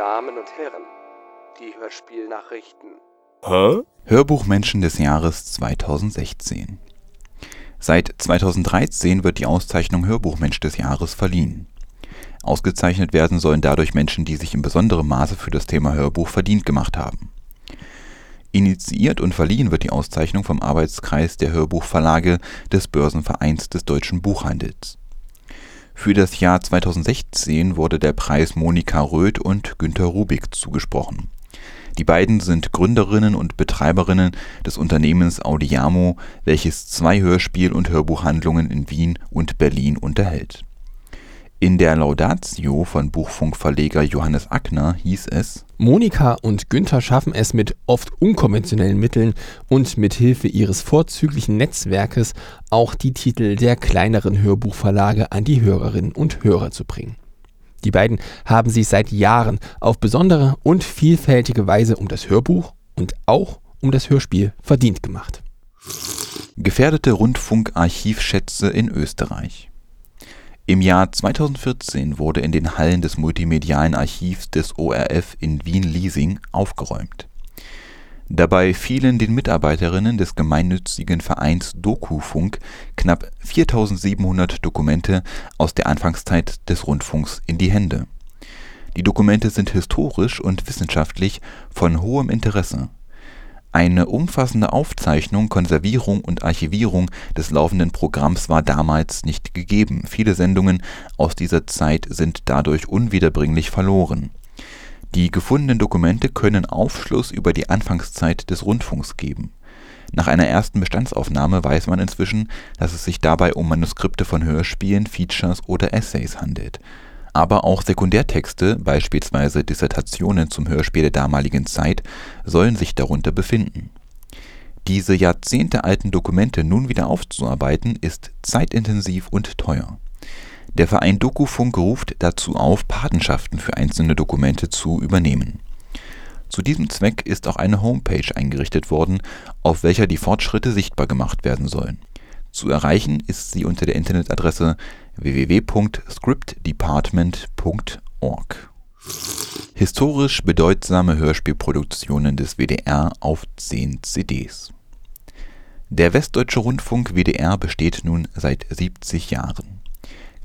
Damen und Herren, die Hörspielnachrichten. Hä? Hörbuchmenschen des Jahres 2016. Seit 2013 wird die Auszeichnung Hörbuchmensch des Jahres verliehen. Ausgezeichnet werden sollen dadurch Menschen, die sich in besonderem Maße für das Thema Hörbuch verdient gemacht haben. Initiiert und verliehen wird die Auszeichnung vom Arbeitskreis der Hörbuchverlage des Börsenvereins des deutschen Buchhandels. Für das Jahr 2016 wurde der Preis Monika Röth und Günter Rubik zugesprochen. Die beiden sind Gründerinnen und Betreiberinnen des Unternehmens Audiamo, welches zwei Hörspiel und Hörbuchhandlungen in Wien und Berlin unterhält in der Laudatio von Buchfunkverleger Johannes Ackner hieß es: Monika und Günther schaffen es mit oft unkonventionellen Mitteln und mit Hilfe ihres vorzüglichen Netzwerkes auch die Titel der kleineren Hörbuchverlage an die Hörerinnen und Hörer zu bringen. Die beiden haben sich seit Jahren auf besondere und vielfältige Weise um das Hörbuch und auch um das Hörspiel verdient gemacht. Gefährdete Rundfunkarchivschätze in Österreich im Jahr 2014 wurde in den Hallen des Multimedialen Archivs des ORF in Wien-Liesing aufgeräumt. Dabei fielen den Mitarbeiterinnen des gemeinnützigen Vereins Dokufunk knapp 4700 Dokumente aus der Anfangszeit des Rundfunks in die Hände. Die Dokumente sind historisch und wissenschaftlich von hohem Interesse eine umfassende Aufzeichnung, Konservierung und Archivierung des laufenden Programms war damals nicht gegeben, viele Sendungen aus dieser Zeit sind dadurch unwiederbringlich verloren. Die gefundenen Dokumente können Aufschluss über die Anfangszeit des Rundfunks geben. Nach einer ersten Bestandsaufnahme weiß man inzwischen, dass es sich dabei um Manuskripte von Hörspielen, Features oder Essays handelt aber auch Sekundärtexte, beispielsweise Dissertationen zum Hörspiel der damaligen Zeit, sollen sich darunter befinden. Diese jahrzehntealten Dokumente nun wieder aufzuarbeiten, ist zeitintensiv und teuer. Der Verein Dokufunk ruft dazu auf, Patenschaften für einzelne Dokumente zu übernehmen. Zu diesem Zweck ist auch eine Homepage eingerichtet worden, auf welcher die Fortschritte sichtbar gemacht werden sollen. Zu erreichen ist sie unter der Internetadresse www.scriptdepartment.org. Historisch bedeutsame Hörspielproduktionen des WDR auf 10 CDs. Der Westdeutsche Rundfunk WDR besteht nun seit 70 Jahren.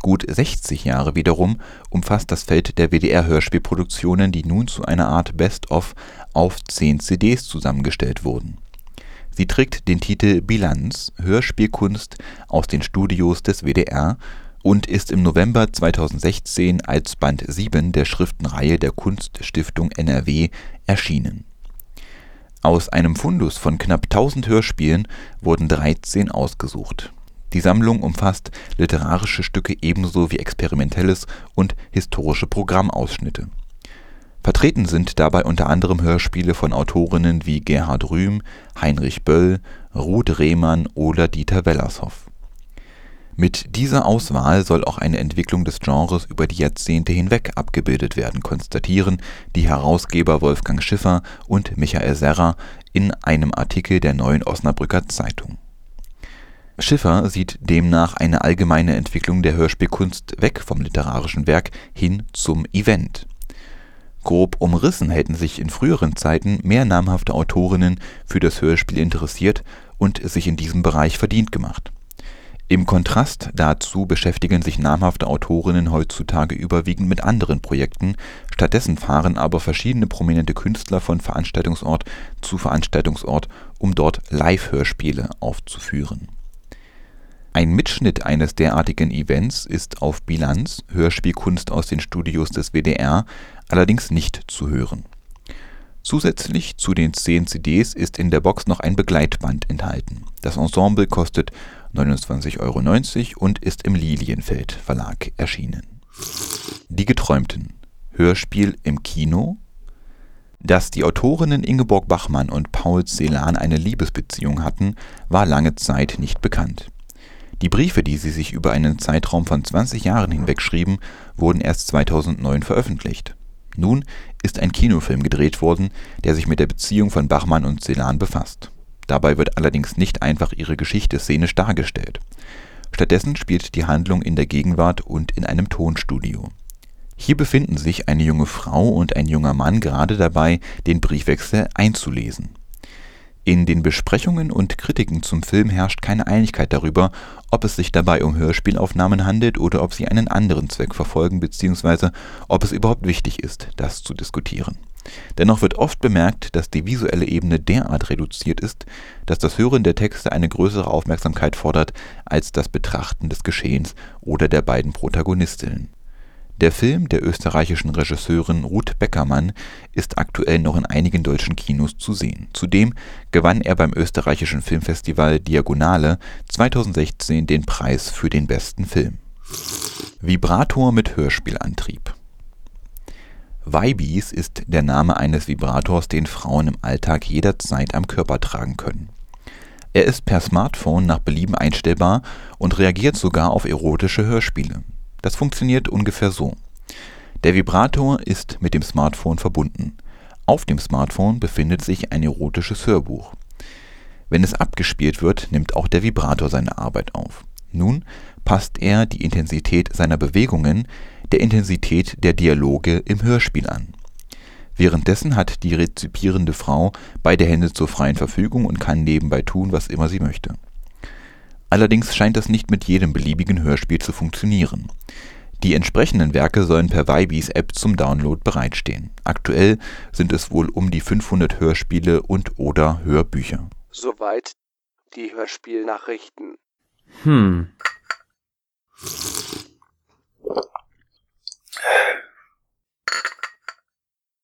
Gut 60 Jahre wiederum umfasst das Feld der WDR-Hörspielproduktionen, die nun zu einer Art Best-of auf 10 CDs zusammengestellt wurden. Sie trägt den Titel Bilanz – Hörspielkunst aus den Studios des WDR und ist im November 2016 als Band 7 der Schriftenreihe der Kunststiftung NRW erschienen. Aus einem Fundus von knapp 1000 Hörspielen wurden 13 ausgesucht. Die Sammlung umfasst literarische Stücke ebenso wie experimentelles und historische Programmausschnitte. Vertreten sind dabei unter anderem Hörspiele von Autorinnen wie Gerhard Rühm, Heinrich Böll, Ruth Rehmann oder Dieter Wellershoff mit dieser Auswahl soll auch eine Entwicklung des Genres über die Jahrzehnte hinweg abgebildet werden, konstatieren die Herausgeber Wolfgang Schiffer und Michael Serra in einem Artikel der Neuen Osnabrücker Zeitung. Schiffer sieht demnach eine allgemeine Entwicklung der Hörspielkunst weg vom literarischen Werk hin zum Event. Grob umrissen hätten sich in früheren Zeiten mehr namhafte Autorinnen für das Hörspiel interessiert und sich in diesem Bereich verdient gemacht im Kontrast dazu beschäftigen sich namhafte Autorinnen heutzutage überwiegend mit anderen Projekten, stattdessen fahren aber verschiedene prominente Künstler von Veranstaltungsort zu Veranstaltungsort, um dort Live-Hörspiele aufzuführen. Mitschnitt eines derartigen Events ist auf Bilanz – Hörspielkunst aus den Studios des WDR allerdings nicht zu hören. Zusätzlich zu den zehn CDs ist in der Box noch ein Begleitband enthalten. Das Ensemble kostet 29,90 Euro und ist im Lilienfeld Verlag erschienen. Die Geträumten Hörspiel im Kino Dass die Autorinnen Ingeborg Bachmann und Paul Celan eine Liebesbeziehung hatten, war lange Zeit nicht bekannt. Die Briefe, die sie sich über einen Zeitraum von 20 Jahren hinweg schrieben, wurden erst 2009 veröffentlicht. Nun ist ein Kinofilm gedreht worden, der sich mit der Beziehung von Bachmann und Celan befasst Dabei wird allerdings nicht einfach ihre Geschichte szenisch dargestellt. Stattdessen spielt die Handlung in der Gegenwart und in einem Tonstudio. Hier befinden sich eine junge Frau und ein junger Mann gerade dabei, den Briefwechsel einzulesen. In den Besprechungen und Kritiken zum Film herrscht keine Einigkeit darüber, ob es sich dabei um Hörspielaufnahmen handelt oder ob sie einen anderen Zweck verfolgen bzw. ob es überhaupt wichtig ist, das zu diskutieren. Dennoch wird oft bemerkt, dass die visuelle Ebene derart reduziert ist, dass das Hören der Texte eine größere Aufmerksamkeit fordert als das Betrachten des Geschehens oder der beiden Protagonistinnen der Film der österreichischen Regisseurin Ruth Beckermann ist aktuell noch in einigen deutschen Kinos zu sehen. Zudem gewann er beim österreichischen Filmfestival Diagonale 2016 den Preis für den besten Film. Vibrator mit Hörspielantrieb Vibes ist der Name eines Vibrators, den Frauen im Alltag jederzeit am Körper tragen können. Er ist per Smartphone nach Belieben einstellbar und reagiert sogar auf erotische Hörspiele das funktioniert ungefähr so. Der Vibrator ist mit dem Smartphone verbunden. Auf dem Smartphone befindet sich ein erotisches Hörbuch. Wenn es abgespielt wird, nimmt auch der Vibrator seine Arbeit auf. Nun passt er die Intensität seiner Bewegungen der Intensität der Dialoge im Hörspiel an. Währenddessen hat die rezipierende Frau beide Hände zur freien Verfügung und kann nebenbei tun, was immer sie möchte Allerdings scheint das nicht mit jedem beliebigen Hörspiel zu funktionieren. Die entsprechenden Werke sollen per Vibes App zum Download bereitstehen. Aktuell sind es wohl um die 500 Hörspiele und/oder Hörbücher. Soweit die Hörspielnachrichten. Hm.